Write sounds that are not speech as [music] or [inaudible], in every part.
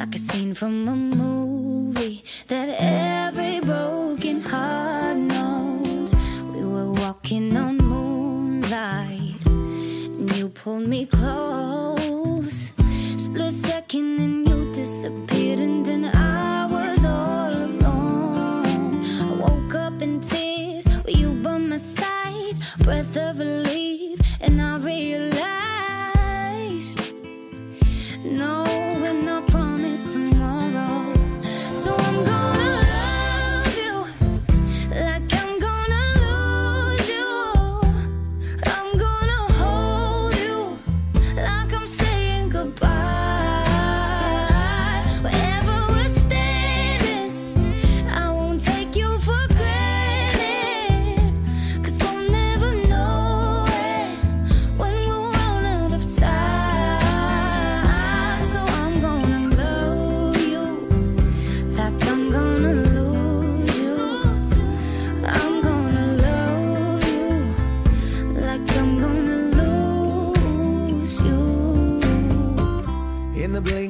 Like a scene from a movie that every broken heart knows. We were walking on moonlight, and you pulled me close. Split second, and you disappeared, and then I was all alone. I woke up in tears with you by my side, breath of relief,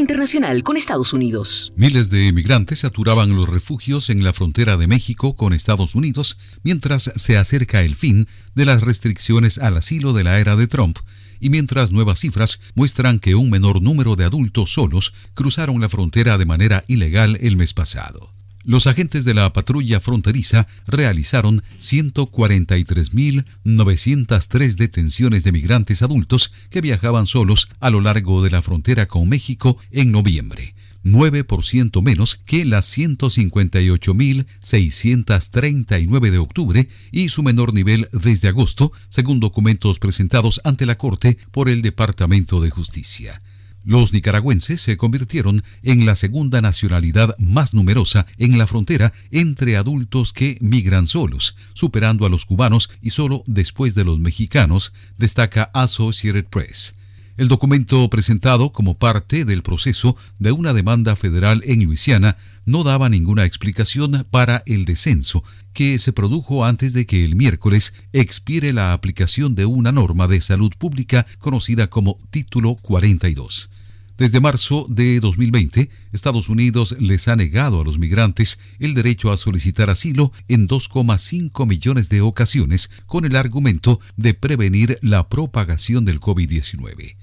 Internacional con Estados Unidos. Miles de emigrantes saturaban los refugios en la frontera de México con Estados Unidos mientras se acerca el fin de las restricciones al asilo de la era de Trump y mientras nuevas cifras muestran que un menor número de adultos solos cruzaron la frontera de manera ilegal el mes pasado. Los agentes de la patrulla fronteriza realizaron 143.903 detenciones de migrantes adultos que viajaban solos a lo largo de la frontera con México en noviembre, 9% menos que las 158.639 de octubre y su menor nivel desde agosto, según documentos presentados ante la Corte por el Departamento de Justicia. Los nicaragüenses se convirtieron en la segunda nacionalidad más numerosa en la frontera entre adultos que migran solos, superando a los cubanos y solo después de los mexicanos, destaca Associated Press. El documento presentado como parte del proceso de una demanda federal en Luisiana no daba ninguna explicación para el descenso que se produjo antes de que el miércoles expire la aplicación de una norma de salud pública conocida como Título 42. Desde marzo de 2020, Estados Unidos les ha negado a los migrantes el derecho a solicitar asilo en 2,5 millones de ocasiones con el argumento de prevenir la propagación del COVID-19.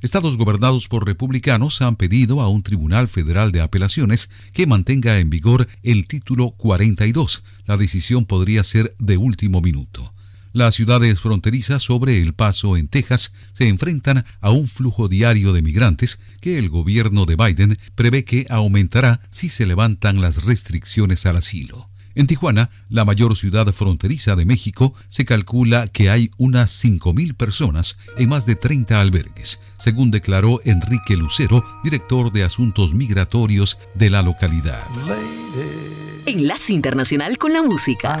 Estados gobernados por republicanos han pedido a un tribunal federal de apelaciones que mantenga en vigor el título 42. La decisión podría ser de último minuto. Las ciudades fronterizas sobre El Paso, en Texas, se enfrentan a un flujo diario de migrantes que el gobierno de Biden prevé que aumentará si se levantan las restricciones al asilo. En Tijuana, la mayor ciudad fronteriza de México, se calcula que hay unas 5.000 personas en más de 30 albergues, según declaró Enrique Lucero, director de Asuntos Migratorios de la localidad. Enlace Internacional con la Música.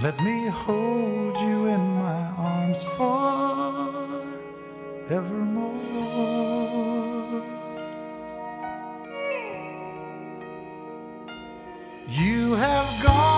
Let me hold you in my arms forevermore. You have gone.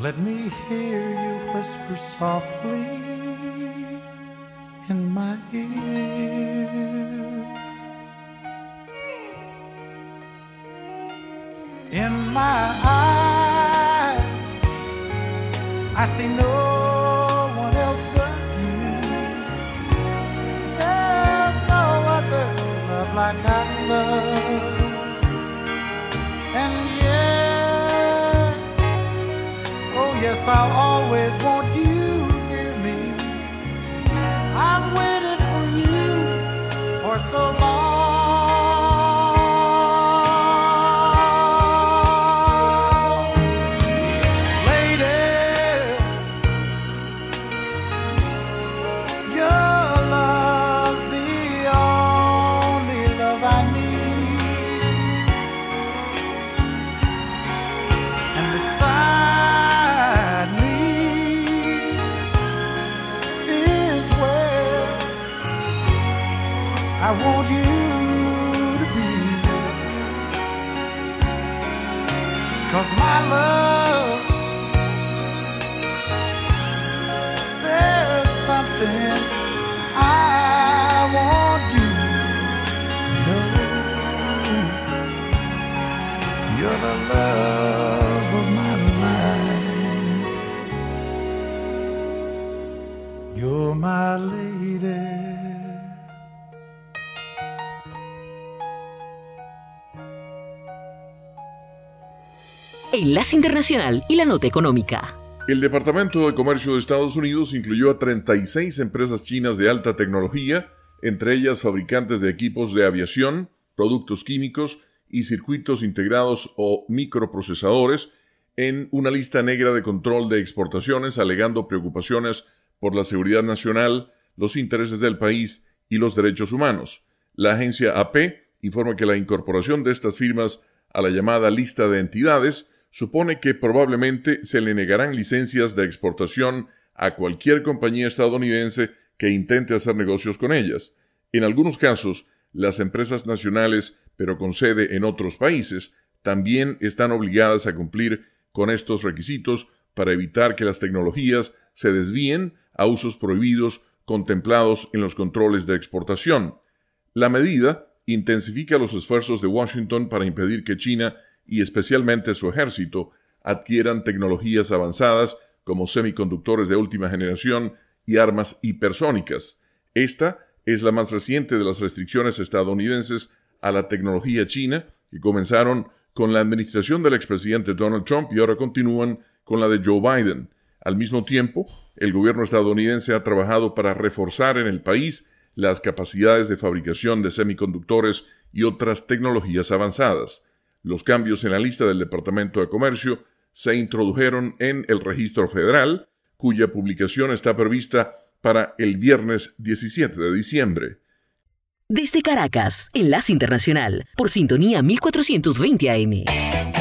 Let me hear you whisper softly in my ear. In my eyes, I see Enlace Internacional y la Nota Económica. El Departamento de Comercio de Estados Unidos incluyó a 36 empresas chinas de alta tecnología, entre ellas fabricantes de equipos de aviación, productos químicos y circuitos integrados o microprocesadores, en una lista negra de control de exportaciones alegando preocupaciones por la seguridad nacional, los intereses del país y los derechos humanos. La agencia AP informa que la incorporación de estas firmas a la llamada lista de entidades supone que probablemente se le negarán licencias de exportación a cualquier compañía estadounidense que intente hacer negocios con ellas. En algunos casos, las empresas nacionales, pero con sede en otros países, también están obligadas a cumplir con estos requisitos para evitar que las tecnologías se desvíen a usos prohibidos contemplados en los controles de exportación. La medida intensifica los esfuerzos de Washington para impedir que China y especialmente su ejército adquieran tecnologías avanzadas como semiconductores de última generación y armas hipersónicas. Esta es la más reciente de las restricciones estadounidenses a la tecnología china que comenzaron con la administración del expresidente Donald Trump y ahora continúan con la de Joe Biden. Al mismo tiempo, el gobierno estadounidense ha trabajado para reforzar en el país las capacidades de fabricación de semiconductores y otras tecnologías avanzadas. Los cambios en la lista del Departamento de Comercio se introdujeron en el registro federal, cuya publicación está prevista para el viernes 17 de diciembre. Desde Caracas, Enlace Internacional, por sintonía 1420 AM.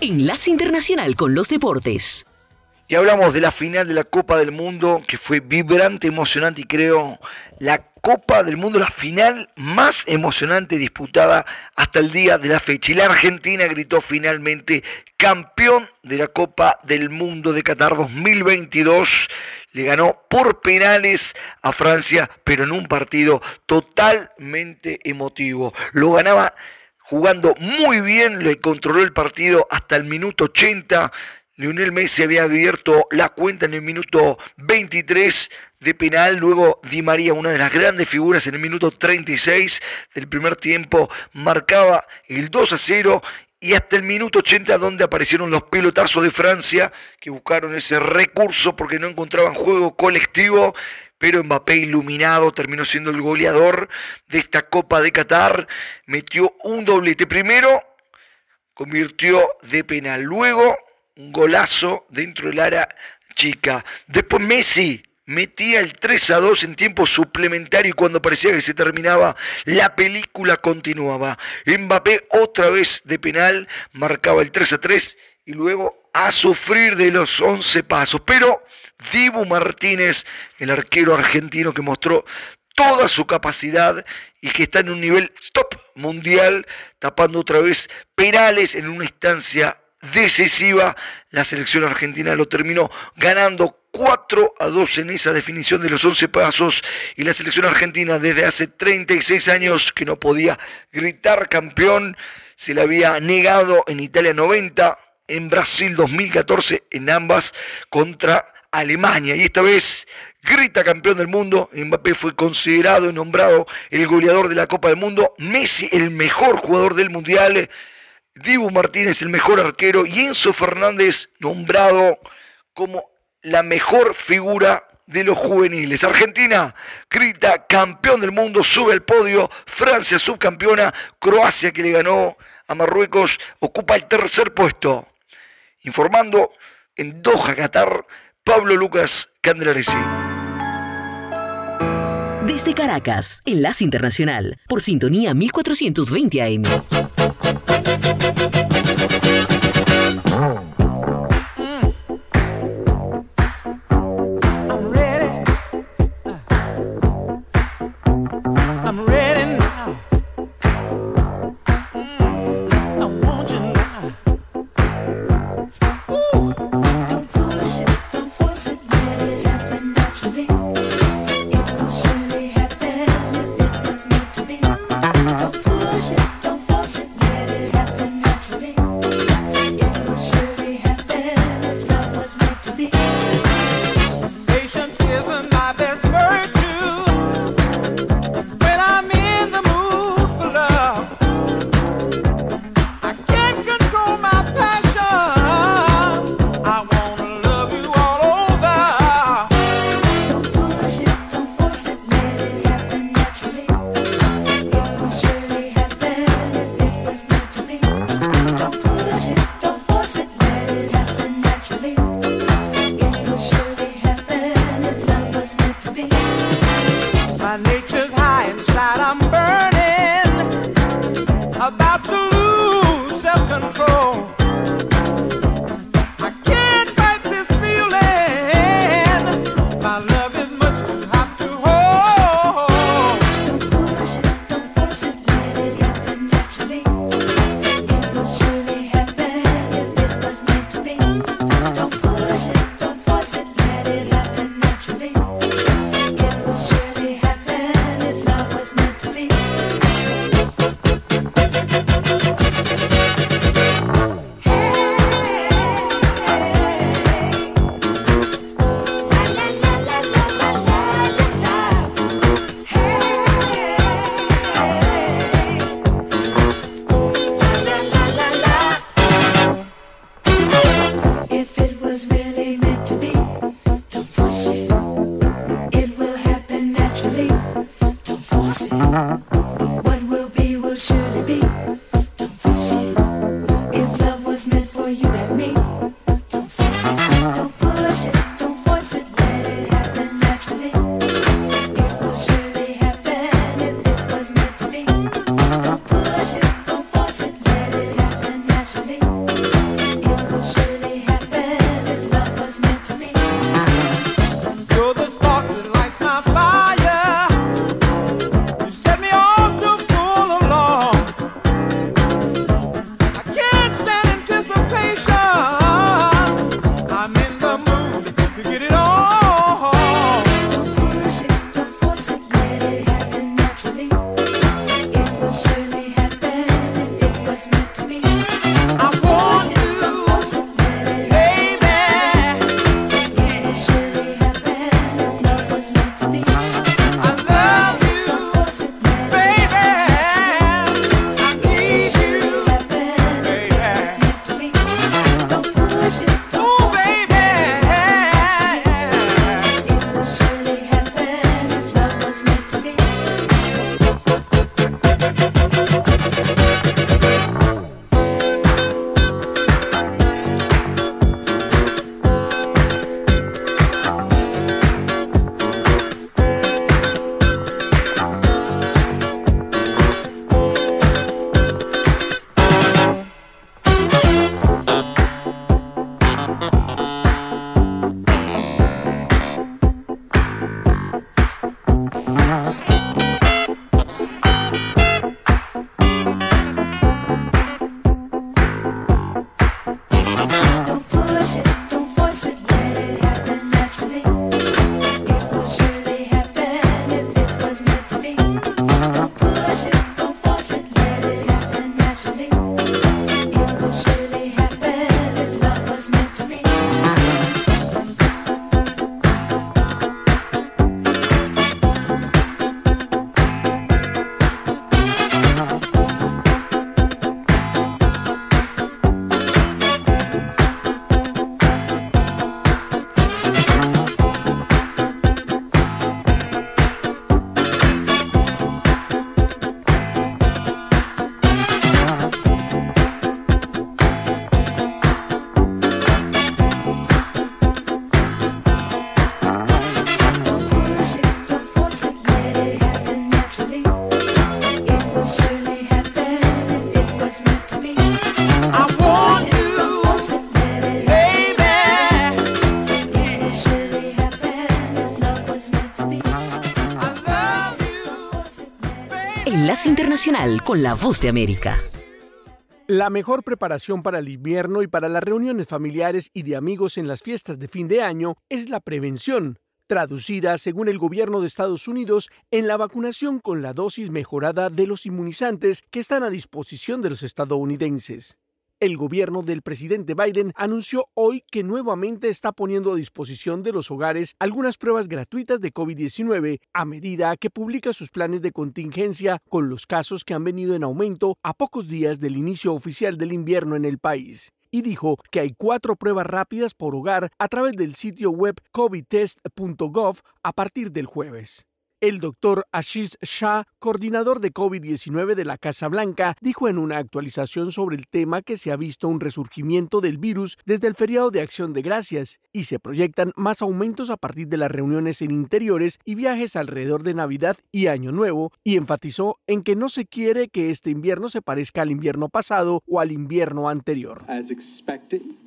Enlace Internacional con los Deportes. Y hablamos de la final de la Copa del Mundo, que fue vibrante, emocionante y creo la Copa del Mundo, la final más emocionante disputada hasta el día de la fecha. Y la Argentina gritó finalmente campeón de la Copa del Mundo de Qatar 2022. Le ganó por penales a Francia, pero en un partido totalmente emotivo. Lo ganaba jugando muy bien, le controló el partido hasta el minuto 80 Lionel Messi había abierto la cuenta en el minuto 23 de penal, luego Di María, una de las grandes figuras en el minuto 36 del primer tiempo, marcaba el 2 a 0 y hasta el minuto 80 donde aparecieron los pelotazos de Francia que buscaron ese recurso porque no encontraban juego colectivo, pero Mbappé iluminado terminó siendo el goleador de esta Copa de Qatar, metió un doblete primero, convirtió de penal, luego un golazo dentro del área chica. Después Messi metía el 3 a 2 en tiempo suplementario y cuando parecía que se terminaba, la película continuaba. Mbappé otra vez de penal marcaba el 3 a 3 y luego a sufrir de los 11 pasos. Pero Dibu Martínez, el arquero argentino que mostró toda su capacidad y que está en un nivel top mundial, tapando otra vez penales en una instancia decisiva. La selección argentina lo terminó ganando 4 a 2 en esa definición de los 11 pasos y la selección argentina desde hace 36 años que no podía gritar campeón, se le había negado en Italia 90, en Brasil 2014, en ambas contra Alemania. Y esta vez grita campeón del mundo, Mbappé fue considerado y nombrado el goleador de la Copa del Mundo, Messi el mejor jugador del Mundial. Dibu Martínez el mejor arquero. Y Enzo Fernández nombrado como la mejor figura de los juveniles. Argentina grita campeón del mundo, sube al podio, Francia subcampeona, Croacia que le ganó a Marruecos ocupa el tercer puesto. Informando en Doha, Qatar, Pablo Lucas Candelaresi. Desde Caracas, Enlace Internacional, por sintonía 1420 AM. Internacional con la Voz de América. La mejor preparación para el invierno y para las reuniones familiares y de amigos en las fiestas de fin de año es la prevención, traducida, según el gobierno de Estados Unidos, en la vacunación con la dosis mejorada de los inmunizantes que están a disposición de los estadounidenses. El gobierno del presidente Biden anunció hoy que nuevamente está poniendo a disposición de los hogares algunas pruebas gratuitas de COVID-19 a medida que publica sus planes de contingencia con los casos que han venido en aumento a pocos días del inicio oficial del invierno en el país y dijo que hay cuatro pruebas rápidas por hogar a través del sitio web covidtest.gov a partir del jueves. El doctor Ashish Shah, coordinador de COVID-19 de la Casa Blanca, dijo en una actualización sobre el tema que se ha visto un resurgimiento del virus desde el feriado de Acción de Gracias y se proyectan más aumentos a partir de las reuniones en interiores y viajes alrededor de Navidad y Año Nuevo, y enfatizó en que no se quiere que este invierno se parezca al invierno pasado o al invierno anterior.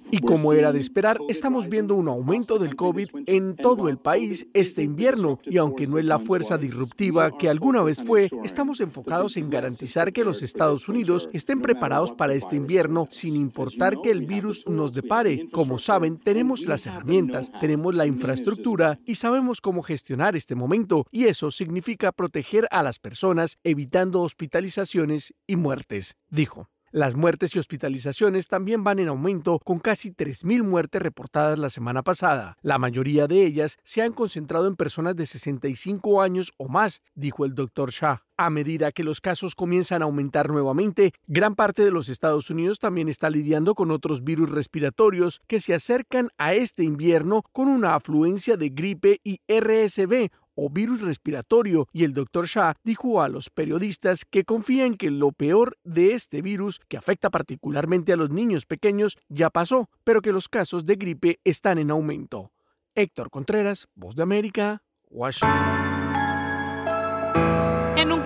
Y como era de esperar, estamos viendo un aumento del COVID en todo el país este invierno. y aunque no es la fuerza disruptiva que alguna vez fue, estamos enfocados en garantizar que los Estados Unidos estén preparados para este invierno sin importar que el virus nos depare. Como saben, tenemos las herramientas, tenemos la infraestructura y sabemos cómo gestionar este momento. Y eso significa proteger a las personas evitando hospitalizaciones y muertes, dijo. Las muertes y hospitalizaciones también van en aumento, con casi 3.000 muertes reportadas la semana pasada. La mayoría de ellas se han concentrado en personas de 65 años o más, dijo el doctor Shah. A medida que los casos comienzan a aumentar nuevamente, gran parte de los Estados Unidos también está lidiando con otros virus respiratorios que se acercan a este invierno con una afluencia de gripe y RSV o virus respiratorio y el doctor Shah dijo a los periodistas que confían que lo peor de este virus, que afecta particularmente a los niños pequeños, ya pasó, pero que los casos de gripe están en aumento. Héctor Contreras, Voz de América, Washington.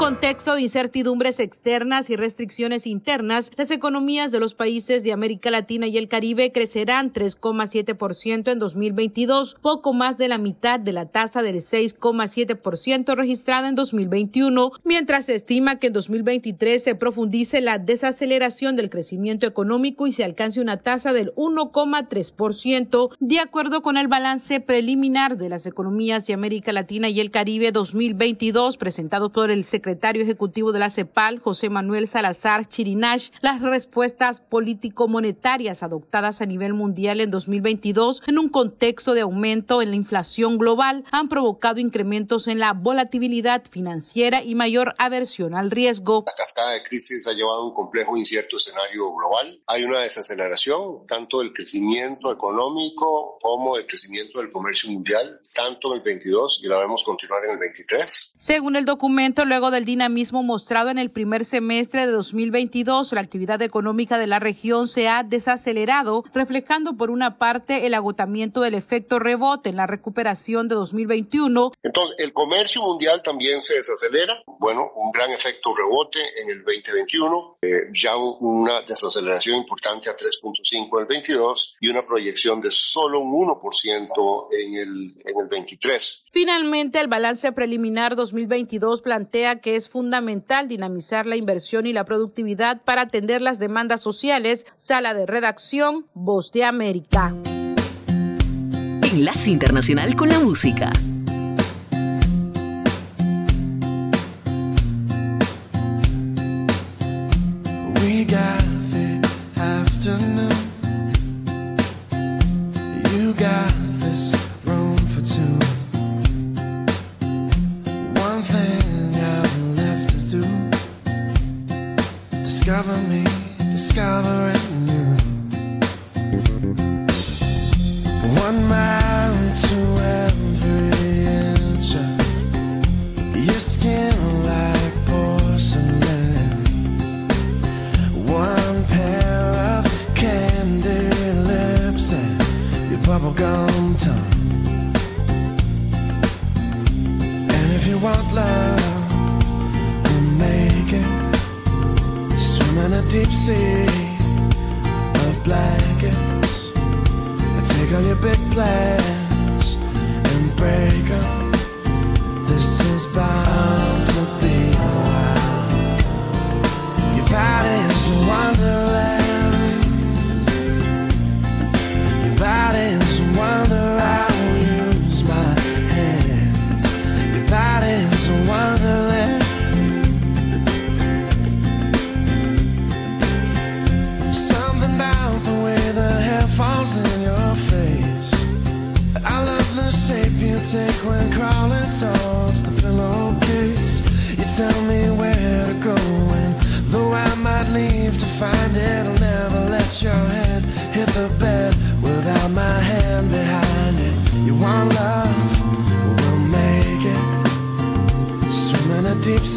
Contexto de incertidumbres externas y restricciones internas, las economías de los países de América Latina y el Caribe crecerán 3,7% en 2022, poco más de la mitad de la tasa del 6,7% registrada en 2021, mientras se estima que en 2023 se profundice la desaceleración del crecimiento económico y se alcance una tasa del 1,3%, de acuerdo con el balance preliminar de las economías de América Latina y el Caribe 2022 presentado por el secretario ejecutivo de la CEPAL, José Manuel Salazar Chirinash, las respuestas político-monetarias adoptadas a nivel mundial en 2022 en un contexto de aumento en la inflación global han provocado incrementos en la volatilidad financiera y mayor aversión al riesgo. La cascada de crisis ha llevado a un complejo e incierto escenario global. Hay una desaceleración tanto del crecimiento económico como del crecimiento del comercio mundial, tanto en el 22 y la vemos continuar en el 23. Según el documento, luego del dinamismo mostrado en el primer semestre de 2022, la actividad económica de la región se ha desacelerado, reflejando por una parte el agotamiento del efecto rebote en la recuperación de 2021. Entonces, el comercio mundial también se desacelera. Bueno, un gran efecto rebote en el 2021, eh, ya una desaceleración importante a 3.5 en el 22 y una proyección de solo un 1% en el, en el 23. Finalmente, el balance preliminar 2022 plantea que es fundamental dinamizar la inversión y la productividad para atender las demandas sociales. Sala de redacción, Voz de América. Enlace Internacional con la Música.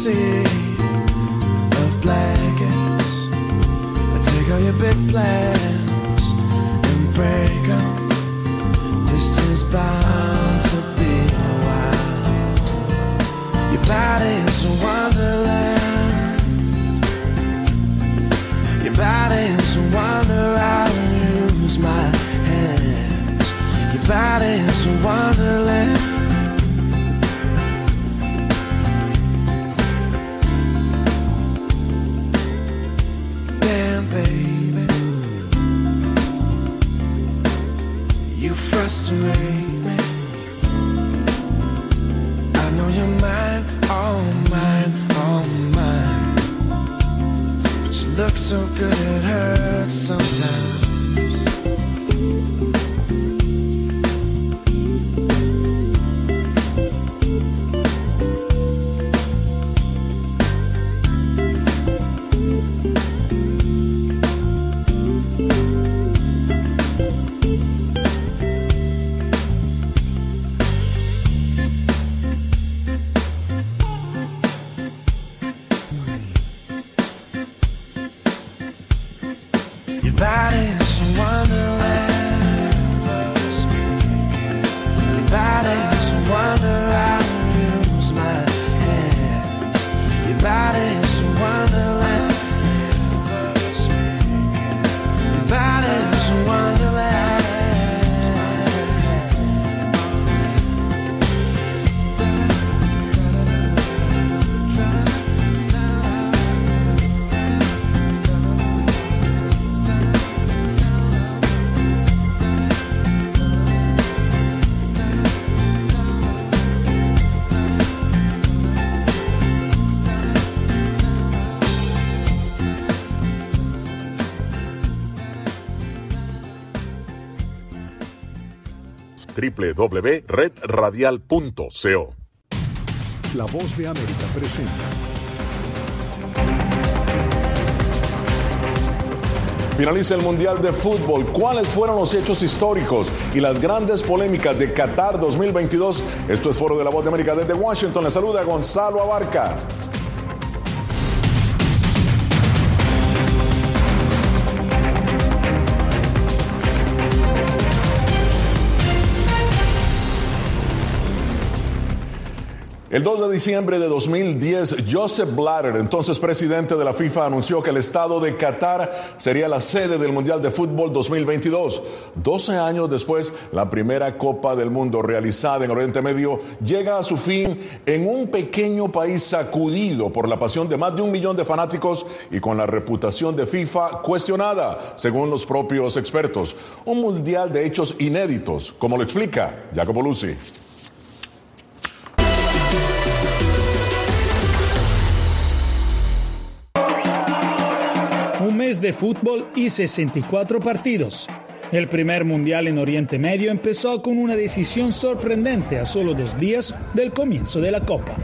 sing. www.redradial.co. La voz de América presenta. Finaliza el Mundial de Fútbol. ¿Cuáles fueron los hechos históricos y las grandes polémicas de Qatar 2022? Esto es Foro de la Voz de América desde Washington. Le saluda Gonzalo Abarca. El 2 de diciembre de 2010, Joseph Blatter, entonces presidente de la FIFA, anunció que el estado de Qatar sería la sede del Mundial de Fútbol 2022. 12 años después, la primera Copa del Mundo realizada en Oriente Medio llega a su fin en un pequeño país sacudido por la pasión de más de un millón de fanáticos y con la reputación de FIFA cuestionada, según los propios expertos. Un mundial de hechos inéditos, como lo explica Jacopo Luzzi. Un mes de fútbol y 64 partidos. El primer mundial en Oriente Medio empezó con una decisión sorprendente a solo dos días del comienzo de la Copa.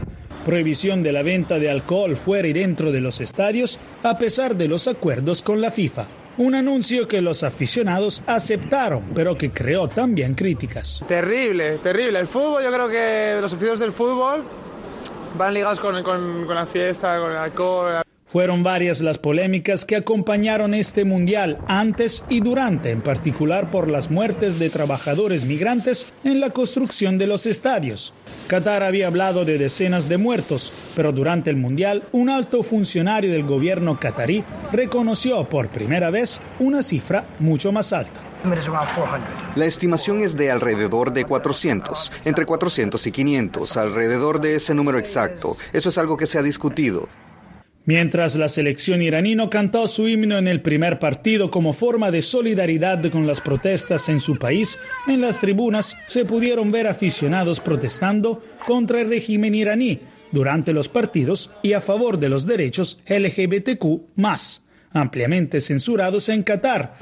Prohibición de la venta de alcohol fuera y dentro de los estadios a pesar de los acuerdos con la FIFA. Un anuncio que los aficionados aceptaron, pero que creó también críticas. Terrible, terrible. El fútbol, yo creo que los aficionados del fútbol van ligados con, con, con la fiesta, con el alcohol. Fueron varias las polémicas que acompañaron este mundial antes y durante, en particular por las muertes de trabajadores migrantes en la construcción de los estadios. Qatar había hablado de decenas de muertos, pero durante el mundial un alto funcionario del gobierno qatarí reconoció por primera vez una cifra mucho más alta. La estimación es de alrededor de 400, entre 400 y 500, alrededor de ese número exacto. Eso es algo que se ha discutido. Mientras la selección iraní no cantó su himno en el primer partido como forma de solidaridad con las protestas en su país, en las tribunas se pudieron ver aficionados protestando contra el régimen iraní durante los partidos y a favor de los derechos LGBTQ ampliamente censurados en Qatar.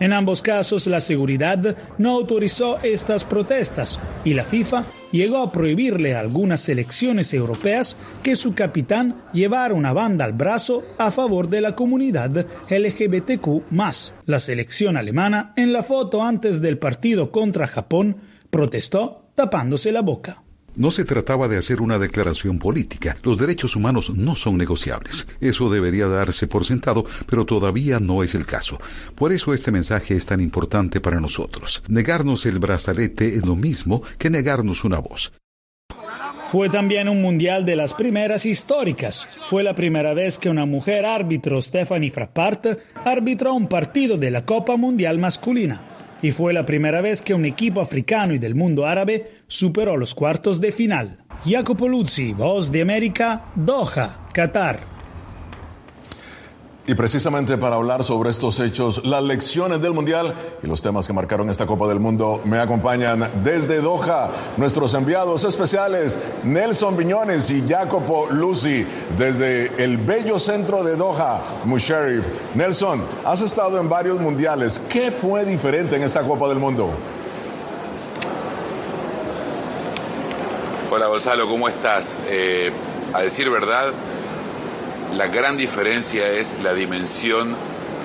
En ambos casos, la seguridad no autorizó estas protestas y la FIFA llegó a prohibirle a algunas selecciones europeas que su capitán llevara una banda al brazo a favor de la comunidad LGBTQ. La selección alemana, en la foto antes del partido contra Japón, protestó tapándose la boca. No se trataba de hacer una declaración política. Los derechos humanos no son negociables. Eso debería darse por sentado, pero todavía no es el caso. Por eso este mensaje es tan importante para nosotros. Negarnos el brazalete es lo mismo que negarnos una voz. Fue también un mundial de las primeras históricas. Fue la primera vez que una mujer árbitro, Stephanie Frappart, arbitró un partido de la Copa Mundial masculina. Y fue la primera vez que un equipo africano y del mundo árabe superó los cuartos de final. Jacopo Luzzi, Voz de América, Doha, Qatar. Y precisamente para hablar sobre estos hechos, las lecciones del Mundial y los temas que marcaron esta Copa del Mundo, me acompañan desde Doha nuestros enviados especiales, Nelson Viñones y Jacopo Lucy, desde el bello centro de Doha, Musharrif. Nelson, has estado en varios mundiales. ¿Qué fue diferente en esta Copa del Mundo? Hola Gonzalo, ¿cómo estás? Eh, a decir verdad, la gran diferencia es la dimensión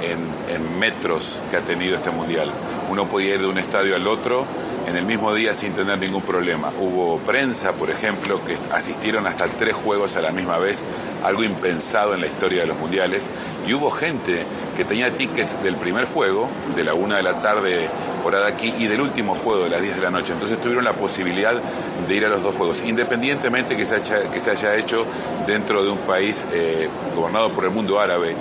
en, metros que ha tenido este mundial. Uno podía ir de un estadio al otro en el mismo día sin tener ningún problema. Hubo prensa, por ejemplo, que asistieron hasta tres juegos a la misma vez, algo impensado en la historia de los mundiales, y hubo gente que tenía tickets del primer juego, de la una de la tarde por aquí, y del último juego de las 10 de la noche. Entonces tuvieron la posibilidad de ir a los dos juegos, independientemente que se haya, que se haya hecho dentro de un país eh, gobernado por el mundo árabe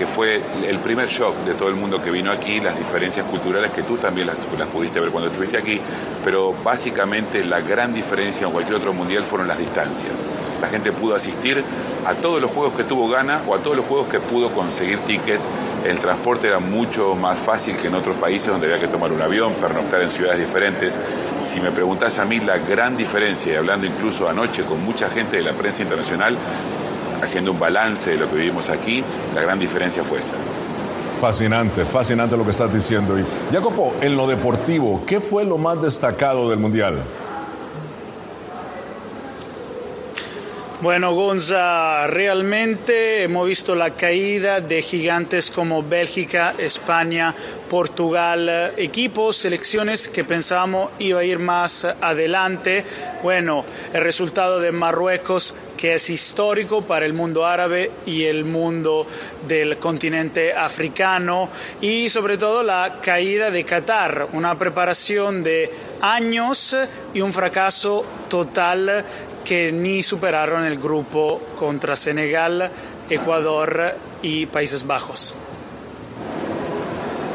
que fue el primer shock de todo el mundo que vino aquí, las diferencias culturales que tú también las, pudiste ver cuando estuviste aquí, pero básicamente la gran diferencia en cualquier otro mundial fueron las distancias. La gente pudo asistir a todos los juegos que tuvo gana o a todos los juegos que pudo conseguir tickets. El transporte era mucho más fácil que en otros países donde había que tomar un avión, pernoctar en ciudades diferentes. Si me preguntas a mí la gran diferencia, y hablando incluso anoche con mucha gente de la prensa internacional, haciendo un balance de lo que vivimos aquí, la gran diferencia fue esa. Fascinante, fascinante lo que estás diciendo. Y Jacopo, en lo deportivo, ¿qué fue lo más destacado del Mundial? Bueno, Gonza, realmente hemos visto la caída de gigantes como Bélgica, España, Portugal, equipos, selecciones que pensábamos iba a ir más adelante. Bueno, el resultado de Marruecos que es histórico para el mundo árabe y el mundo del continente africano y sobre todo la caída de Qatar, una preparación de años y un fracaso total que ni superaron el grupo contra Senegal, Ecuador y Países Bajos.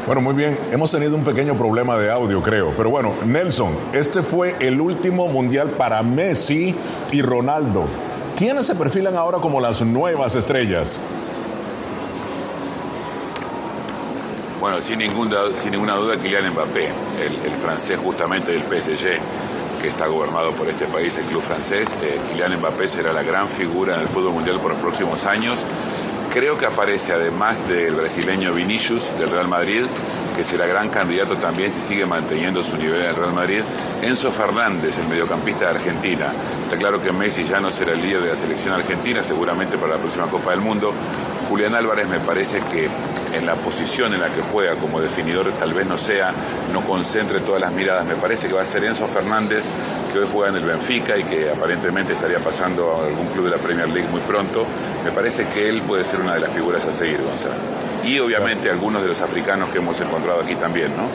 Bueno, muy bien, hemos tenido un pequeño problema de audio, creo. Pero bueno, Nelson, este fue el último mundial para Messi y Ronaldo. ¿Quiénes se perfilan ahora como las nuevas estrellas? Bueno, sin, sin ninguna duda, Kylian Mbappé, el, el francés justamente del PSG que está gobernado por este país, el club francés. Eh, Kylian Mbappé será la gran figura en el fútbol mundial por los próximos años. Creo que aparece además del brasileño Vinicius del Real Madrid, que será gran candidato también si sigue manteniendo su nivel en el Real Madrid. Enzo Fernández, el mediocampista de Argentina. Está claro que Messi ya no será el líder de la selección argentina, seguramente para la próxima Copa del Mundo. Julián Álvarez me parece que en la posición en la que juega como definidor tal vez no sea, no concentre todas las miradas. Me parece que va a ser Enzo Fernández, que hoy juega en el Benfica y que aparentemente estaría pasando a algún club de la Premier League muy pronto. Me parece que él puede ser una de las figuras a seguir, Gonzalo. Y obviamente algunos de los africanos que hemos encontrado aquí también, ¿no?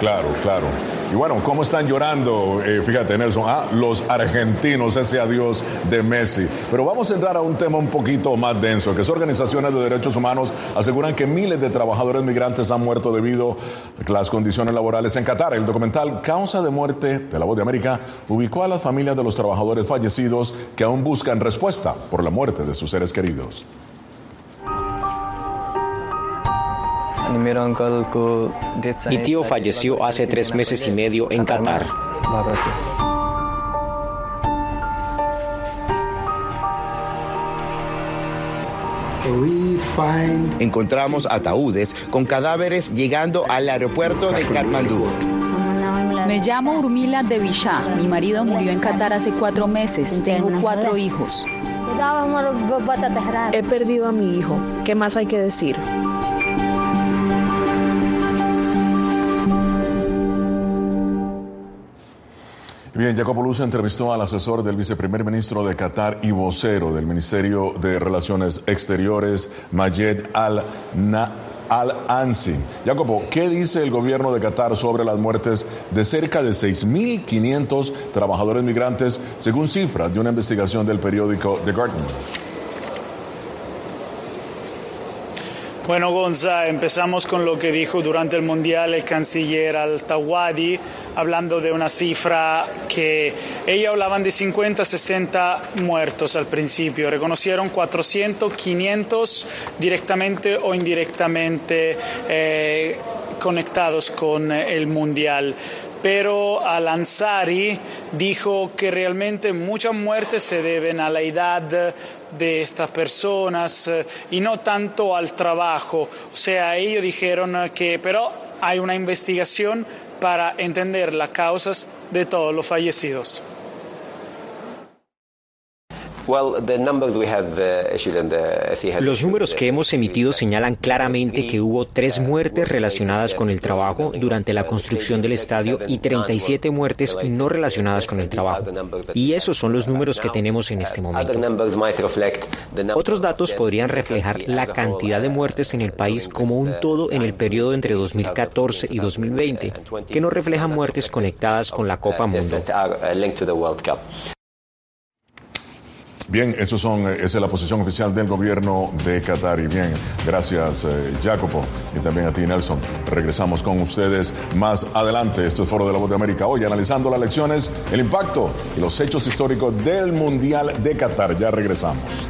Claro, claro. Y bueno, ¿cómo están llorando? Eh, fíjate, Nelson, ah, los argentinos, ese adiós de Messi. Pero vamos a entrar a un tema un poquito más denso, que es organizaciones de derechos humanos aseguran que miles de trabajadores migrantes han muerto debido a las condiciones laborales en Qatar. El documental Causa de Muerte de la Voz de América ubicó a las familias de los trabajadores fallecidos que aún buscan respuesta por la muerte de sus seres queridos. Mi tío falleció hace tres meses y medio en Qatar. Encontramos ataúdes con cadáveres llegando al aeropuerto de Katmandú. Me llamo Urmila Devisha. Mi marido murió en Qatar hace cuatro meses. Tengo cuatro hijos. He perdido a mi hijo. ¿Qué más hay que decir? Bien, Jacopo Luz entrevistó al asesor del viceprimer ministro de Qatar y vocero del Ministerio de Relaciones Exteriores, Mayed. Al-Ansi. Jacopo, ¿qué dice el gobierno de Qatar sobre las muertes de cerca de 6.500 trabajadores migrantes, según cifras de una investigación del periódico The Guardian? Bueno, Gonza, empezamos con lo que dijo durante el Mundial el canciller Al-Tawadi, hablando de una cifra que ellos hablaban de 50, 60 muertos al principio. Reconocieron 400, 500 directamente o indirectamente eh, conectados con el Mundial pero Al-Ansari dijo que realmente muchas muertes se deben a la edad de estas personas eh, y no tanto al trabajo. O sea, ellos dijeron que pero hay una investigación para entender las causas de todos los fallecidos. Los números que hemos emitido señalan claramente que hubo tres muertes relacionadas con el trabajo durante la construcción del estadio y 37 muertes no relacionadas con el trabajo. Y esos son los números que tenemos en este momento. Otros datos podrían reflejar la cantidad de muertes en el país como un todo en el periodo entre 2014 y 2020, que no reflejan muertes conectadas con la Copa Mundo. Bien, eso son, esa es la posición oficial del gobierno de Qatar. Y bien, gracias eh, Jacopo y también a ti Nelson. Regresamos con ustedes más adelante. Esto es Foro de la Voz de América hoy, analizando las lecciones, el impacto y los hechos históricos del Mundial de Qatar. Ya regresamos.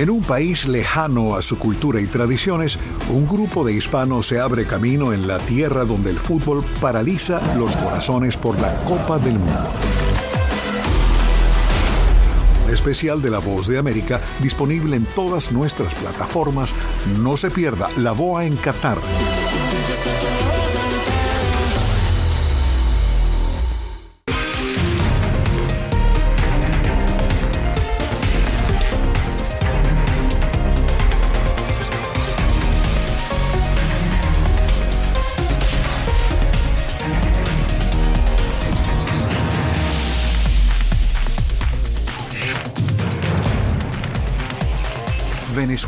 En un país lejano a su cultura y tradiciones, un grupo de hispanos se abre camino en la tierra donde el fútbol paraliza los corazones por la Copa del Mundo. Un especial de La Voz de América disponible en todas nuestras plataformas. No se pierda La Boa en Qatar.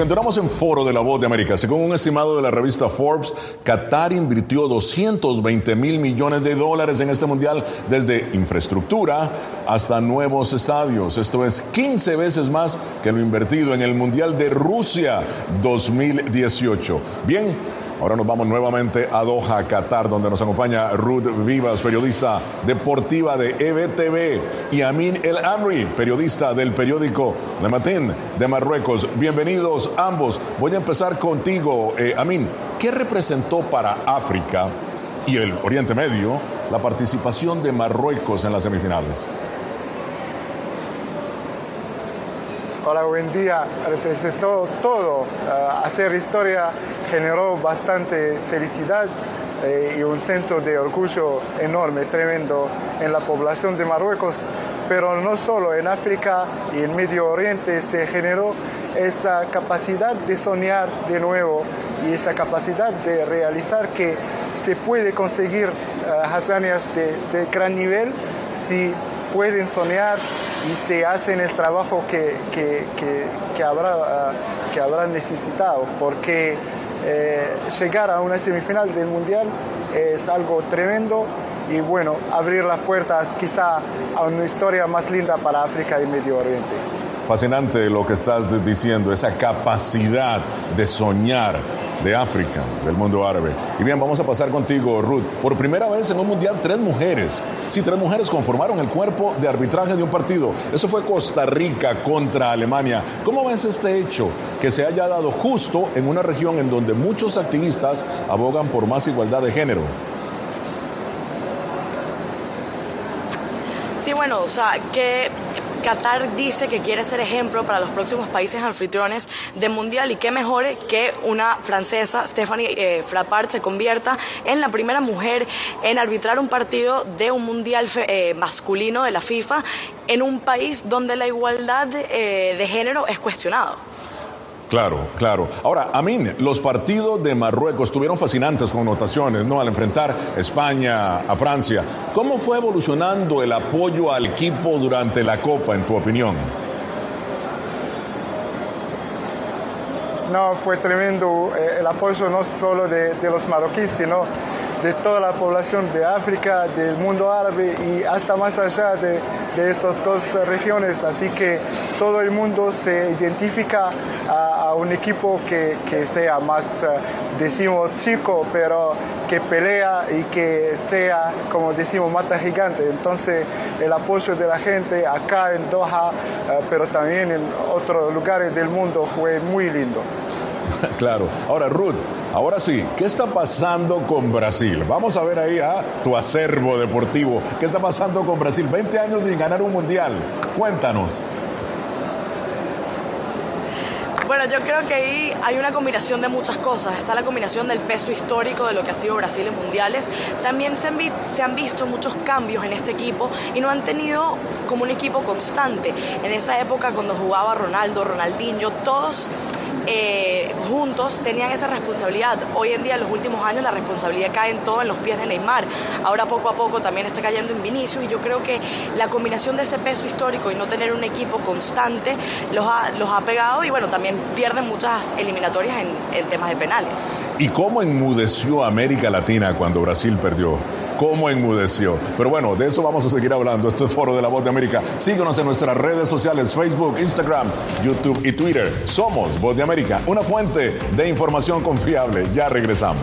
Continuamos en Foro de la Voz de América. Según un estimado de la revista Forbes, Qatar invirtió 220 mil millones de dólares en este mundial, desde infraestructura hasta nuevos estadios. Esto es 15 veces más que lo invertido en el Mundial de Rusia 2018. Bien. Ahora nos vamos nuevamente a Doha, Qatar, donde nos acompaña Ruth Vivas, periodista deportiva de EBTV, y Amin El Amri, periodista del periódico Le Matin de Marruecos. Bienvenidos ambos. Voy a empezar contigo, eh, Amin. ¿Qué representó para África y el Oriente Medio la participación de Marruecos en las semifinales? Hola, buen día. Representó todo. Uh, hacer historia generó bastante felicidad eh, y un senso de orgullo enorme, tremendo en la población de Marruecos, pero no solo en África y en Medio Oriente se generó esta capacidad de soñar de nuevo y esta capacidad de realizar que se puede conseguir uh, hazañas de, gran nivel si pueden soñar y se hacen el trabajo que, que, que, que habrá, que habrán necesitado, porque eh, llegar a una semifinal del Mundial es algo tremendo y bueno, abrir las puertas quizá a una historia más linda para África y Medio Oriente. Fascinante lo que estás diciendo, esa capacidad de soñar de África, del mundo árabe. Y bien, vamos a pasar contigo, Ruth. Por primera vez en un mundial, tres mujeres. Sí, tres mujeres conformaron el cuerpo de arbitraje de un partido. Eso fue Costa Rica contra Alemania. ¿Cómo ves este hecho que se haya dado justo en una región en donde muchos activistas abogan por más igualdad de género? Sí, bueno, o sea, que Qatar dice que quiere ser ejemplo para los próximos países anfitriones del Mundial y qué mejor que una francesa, Stephanie eh, se convierta en la primera mujer en arbitrar un partido de un Mundial eh, masculino de la FIFA en un país donde la igualdad eh, de género es cuestionado. Claro, claro. Ahora, Amin, los partidos de Marruecos estuvieron fascinantes con notaciones, ¿no? Al enfrentar España a Francia. ¿Cómo fue evolucionando el apoyo al equipo durante la Copa, en tu opinión? No, fue tremendo el apoyo no solo de, de los marroquíes, sino de toda la población de África, del mundo árabe y hasta más allá de, de estas dos regiones. Así que todo el mundo se identifica a, un equipo que, que sea más, uh, decimos, chico, pero que pelea y que sea, como decimos, mata gigante. Entonces, el apoyo de la gente acá en Doha, uh, pero también en otros lugares del mundo, fue muy lindo. [laughs] Claro. Ahora, Ruth, ahora sí, ¿qué está pasando con Brasil? Vamos a ver ahí a tu acervo deportivo. ¿Qué está pasando con Brasil? 20 años sin ganar un mundial. Cuéntanos. Bueno, yo creo que ahí hay una combinación de muchas cosas. Está la combinación del peso histórico de lo que ha sido Brasil en mundiales. También se han, visto muchos cambios en este equipo y no han tenido como un equipo constante. En esa época cuando jugaba Ronaldo, Ronaldinho, todos eh, juntos tenían esa responsabilidad. Hoy en día, en los últimos años, la responsabilidad cae en todo en los pies de Neymar. Ahora poco a poco también está cayendo en Vinicius y yo creo que la combinación de ese peso histórico y no tener un equipo constante los ha, los ha pegado y bueno, también pierden muchas eliminatorias en, en temas de penales. ¿Y cómo enmudeció América Latina cuando Brasil perdió? Cómo enmudeció. Pero bueno, de eso vamos a seguir hablando. Esto es Foro de la Voz de América. Síguenos en nuestras redes sociales, Facebook, Instagram, YouTube y Twitter. Somos Voz de América, una fuente de información confiable. Ya regresamos.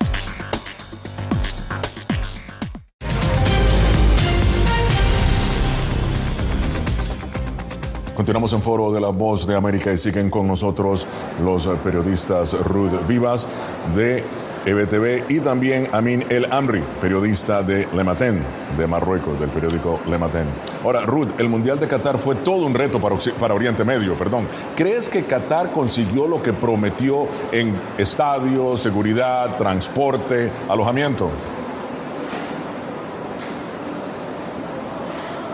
Continuamos en Foro de la Voz de América y siguen con nosotros los periodistas Ruth Vivas de EBTV y también Amin El Amri, periodista de Le Matin, de Marruecos, del periódico Le Matin. Ahora, Ruth, el Mundial de Qatar fue todo un reto para, para Oriente Medio, perdón. ¿Crees que Qatar consiguió lo que prometió en estadios, seguridad, transporte, alojamiento?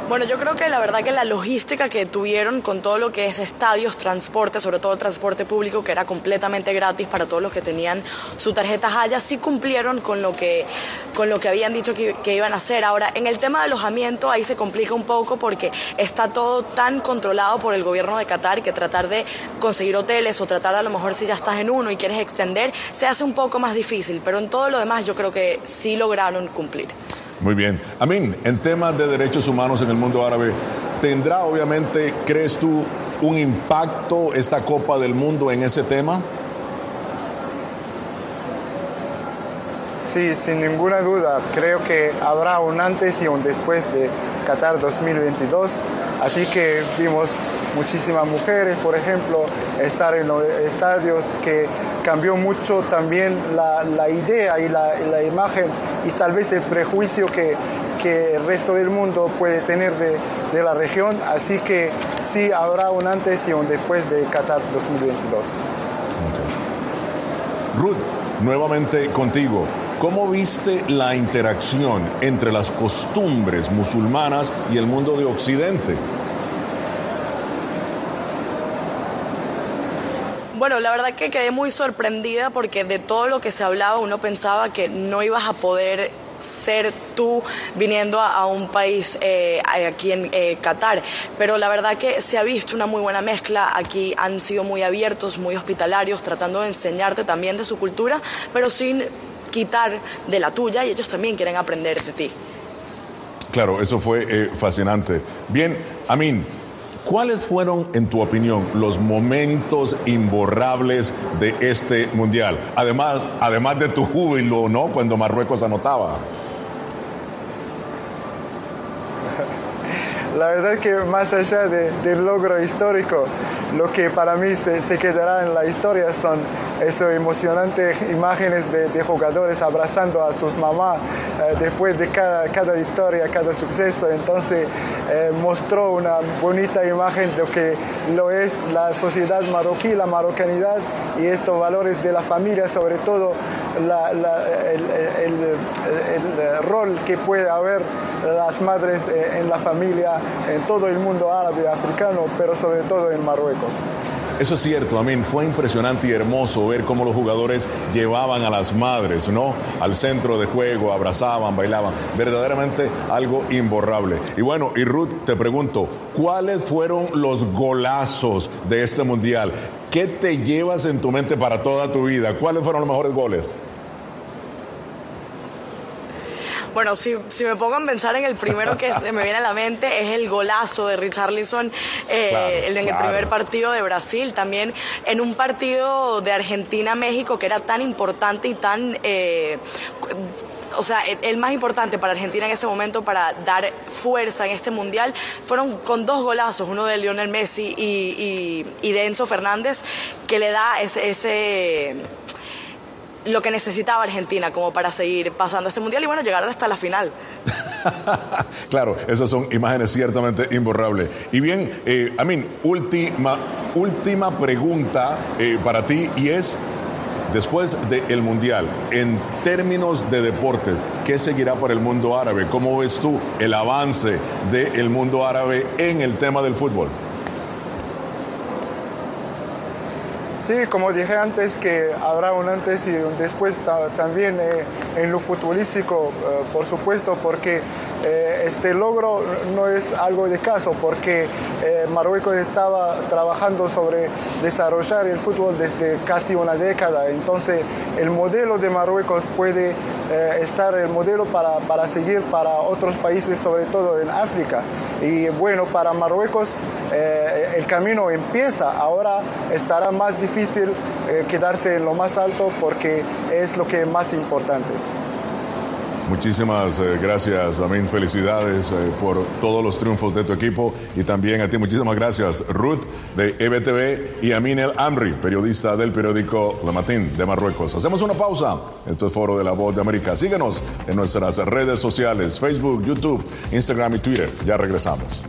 Bueno, yo creo que la verdad que la logística que tuvieron con todo lo que es estadios, transporte, sobre todo transporte público, que era completamente gratis para todos los que tenían su tarjeta Jaya, sí cumplieron con lo que, con lo que habían dicho que, que iban a hacer. Ahora, en el tema de alojamiento, ahí se complica un poco porque está todo tan controlado por el gobierno de Qatar que tratar de conseguir hoteles o tratar a lo mejor si ya estás en uno y quieres extender, se hace un poco más difícil, pero en todo lo demás yo creo que sí lograron cumplir. Muy bien. Amin, en temas de derechos humanos en el mundo árabe, ¿tendrá obviamente, crees tú, un impacto esta Copa del Mundo en ese tema? Sí, sin ninguna duda. Creo que habrá un antes y un después de Qatar 2022. Así que vimos muchísimas mujeres, por ejemplo, estar en los estadios que cambió mucho también la, idea y la, la, imagen y tal vez el prejuicio que, que el resto del mundo puede tener de, de, la región. Así que sí habrá un antes y un después de Qatar 2022. Ruth, nuevamente contigo. ¿Cómo viste la interacción entre las costumbres musulmanas y el mundo de Occidente? Bueno, la verdad que quedé muy sorprendida porque de todo lo que se hablaba uno pensaba que no ibas a poder ser tú viniendo a, un país eh, aquí en eh, Qatar. Pero la verdad que se ha visto una muy buena mezcla. Aquí han sido muy abiertos, muy hospitalarios, tratando de enseñarte también de su cultura, pero sin quitar de la tuya y ellos también quieren aprender de ti. Claro, eso fue eh, fascinante. Bien, Amin, ¿cuáles fueron, en tu opinión, los momentos imborrables de este mundial? Además, además de tu júbilo, ¿no? Cuando Marruecos anotaba. La verdad es que más allá de, del logro histórico, lo que para mí se, quedará en la historia son esas emocionantes imágenes de, de jugadores abrazando a sus mamás eh, después de cada, cada, victoria, cada suceso. Entonces eh, mostró una bonita imagen de lo que lo es la sociedad marroquí, la marrocanidad y estos valores de la familia, sobre todo el, el, rol que puede haber las madres eh, en la familia en todo el mundo árabe africano, pero sobre todo en Marruecos. Eso es cierto, amén. Fue impresionante y hermoso ver cómo los jugadores llevaban a las madres, ¿no? Al centro de juego, abrazaban, bailaban. Verdaderamente algo imborrable. Y bueno, y Ruth, te pregunto, ¿cuáles fueron los golazos de este mundial? ¿Qué te llevas en tu mente para toda tu vida? ¿Cuáles fueron los mejores goles? Bueno, si, si, me pongo a pensar en el primero que se me viene a la mente es el golazo de Richarlison eh, claro, en el claro. primer partido de Brasil, también en un partido de Argentina-México que era tan importante y tan... Eh, o sea, el más importante para Argentina en ese momento para dar fuerza en este mundial fueron con dos golazos, uno de Lionel Messi y, y, y de Enzo Fernández, que le da ese, ese lo que necesitaba Argentina como para seguir pasando este mundial y bueno, llegar hasta la final. [laughs] claro, esas son imágenes ciertamente imborrables. Y bien, eh, Amin, última, última pregunta eh, para ti y es, después del Mundial, en términos de deporte, ¿qué seguirá para el mundo árabe? ¿Cómo ves tú el avance del mundo árabe en el tema del fútbol? Sí, como dije antes, que habrá un antes y un después también eh, en lo futbolístico, eh, por supuesto, porque eh, este logro no es algo de caso, porque Marruecos estaba trabajando sobre desarrollar el fútbol desde casi una década, entonces el modelo de Marruecos puede estar el modelo para, para seguir para otros países, sobre todo en África. Y bueno, para Marruecos el camino empieza, ahora estará más difícil eh, quedarse en lo más alto porque es lo que es más importante. Muchísimas eh, gracias, Amin. Felicidades eh, por todos los triunfos de tu equipo y también a ti muchísimas gracias, Ruth de EBTV y Amin El Amri, periodista del periódico Le Matin de Marruecos. Hacemos una pausa. Esto es Foro de la Voz de América. Síguenos en nuestras redes sociales, Facebook, YouTube, Instagram y Twitter. Ya regresamos.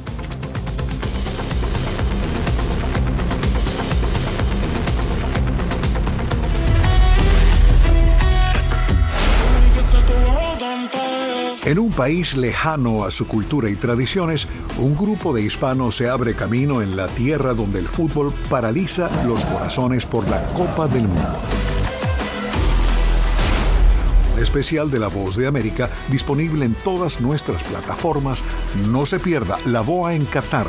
En un país lejano a su cultura y tradiciones, un grupo de hispanos se abre camino en la tierra donde el fútbol paraliza los corazones por la Copa del Mundo. Un especial de La Voz de América disponible en todas nuestras plataformas. No se pierda La Boa en Qatar.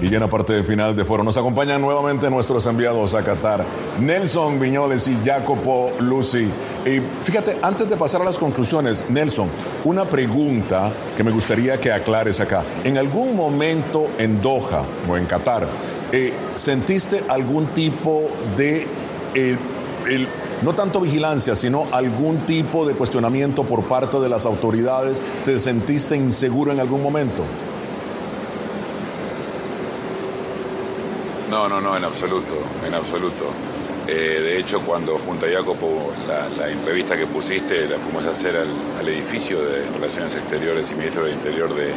Y ya en la parte de final de foro nos acompañan nuevamente nuestros enviados a Qatar, Nelson Viñoles y Jacopo Lucy. Y fíjate, antes de pasar a las conclusiones, Nelson, una pregunta que me gustaría que aclares acá. ¿En algún momento en Doha o en Qatar eh, sentiste algún tipo de... el, no tanto vigilancia, sino algún tipo de cuestionamiento por parte de las autoridades? ¿Te sentiste inseguro en algún momento? No, no, no, en absoluto, en absoluto. Eh, de hecho, cuando junto a Jacopo la, entrevista que pusiste la fuimos a hacer al, edificio de Relaciones Exteriores y Ministro del Interior de,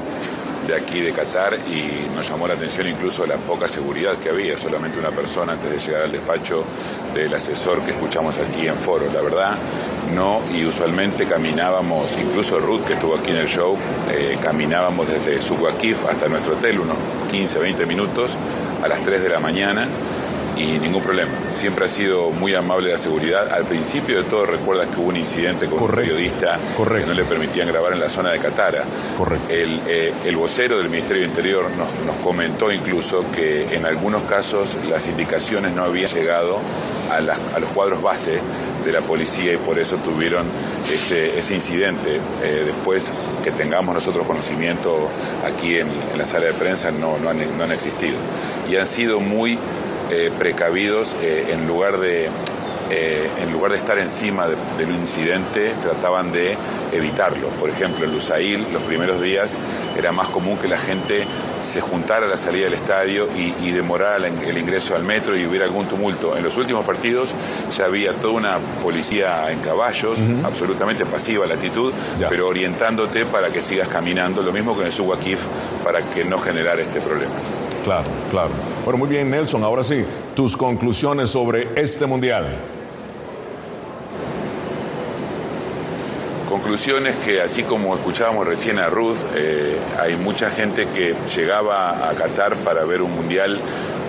de, aquí de Qatar y nos llamó la atención incluso la poca seguridad que había, solamente una persona antes de llegar al despacho del asesor que escuchamos aquí en foro. La verdad, no, y usualmente caminábamos, incluso Ruth que estuvo aquí en el show, eh, caminábamos desde Suguakif hasta nuestro hotel, unos 15, 20 minutos a las 3 de la mañana y ningún problema. Siempre ha sido muy amable la seguridad. Al principio de todo recuerdas que hubo un incidente con un periodista que no le permitían grabar en la zona de Catara. El, eh, el vocero del Ministerio de Interior nos, nos, comentó incluso que en algunos casos las indicaciones no habían llegado a, a los cuadros base de la policía y por eso tuvieron ese, ese incidente. Eh, después que tengamos nosotros conocimiento aquí en, la sala de prensa no, no, han, no han existido. Y han sido muy eh, precavidos eh, en lugar de eh, en lugar de estar encima del incidente, trataban de evitarlo. Por ejemplo, en Lusail, los primeros días era más común que la gente se juntara a la salida del estadio y, demorara el ingreso al metro y hubiera algún tumulto. En los últimos partidos ya había toda una policía en caballos, absolutamente pasiva la actitud, pero orientándote para que sigas caminando, lo mismo que en el Suwakif, para que no generara este problema. Claro, claro. Bueno, muy bien, Nelson. Ahora sí, tus conclusiones sobre este mundial. Conclusiones que, así como escuchábamos recién a Ruth, eh, hay mucha gente que llegaba a Qatar para ver un mundial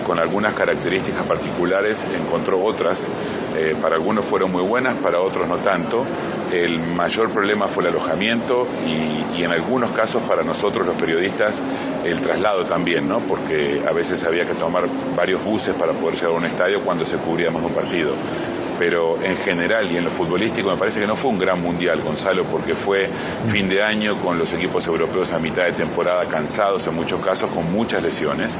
con algunas características particulares, encontró otras. Eh, para algunos fueron muy buenas, para otros no tanto. El mayor problema fue el alojamiento y, en algunos casos para nosotros los periodistas el traslado también, ¿no? porque a veces había que tomar varios buses para poder llegar a un estadio cuando se cubría más un partido pero en general y en lo futbolístico me parece que no fue un gran mundial, Gonzalo, porque fue fin de año con los equipos europeos a mitad de temporada cansados en muchos casos, con muchas lesiones.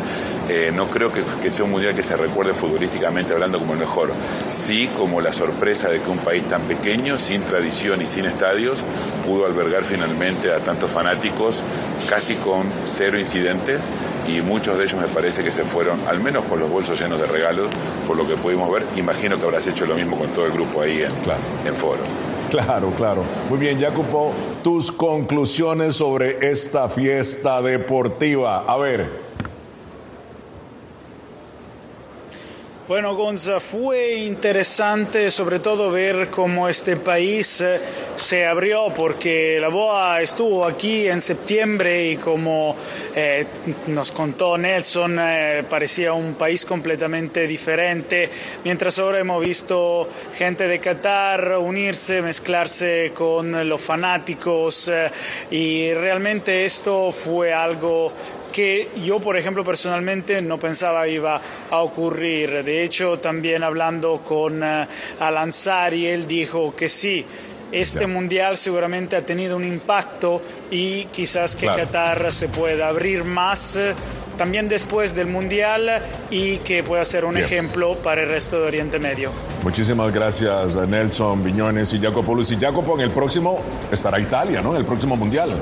Eh, no creo que, sea un mundial que se recuerde futbolísticamente hablando como el mejor, sí como la sorpresa de que un país tan pequeño, sin tradición y sin estadios, pudo albergar finalmente a tantos fanáticos casi con cero incidentes y muchos de ellos me parece que se fueron, al menos con los bolsos llenos de regalos, por lo que pudimos ver. Imagino que habrás hecho lo mismo con todo el grupo ahí en, claro. en foro. Claro, claro. Muy bien, Jacopo, tus conclusiones sobre esta fiesta deportiva. A ver. Bueno, Gonza, fue interesante sobre todo ver cómo este país eh, se abrió porque la BOA estuvo aquí en septiembre y como eh, nos contó Nelson, eh, parecía un país completamente diferente, mientras ahora hemos visto gente de Qatar unirse, mezclarse con los fanáticos y realmente esto fue algo que yo, por ejemplo, personalmente no pensaba iba a ocurrir. De hecho, también hablando con uh, Alanzari, él dijo que sí. Este mundial seguramente ha tenido un impacto y quizás que Qatar se pueda abrir más eh, también después del mundial y que pueda ser un ejemplo para el resto de Oriente Medio. Muchísimas gracias Nelson Viñones y Jacopo Luis. Y Jacopo, en el próximo estará Italia, ¿no? En el próximo mundial.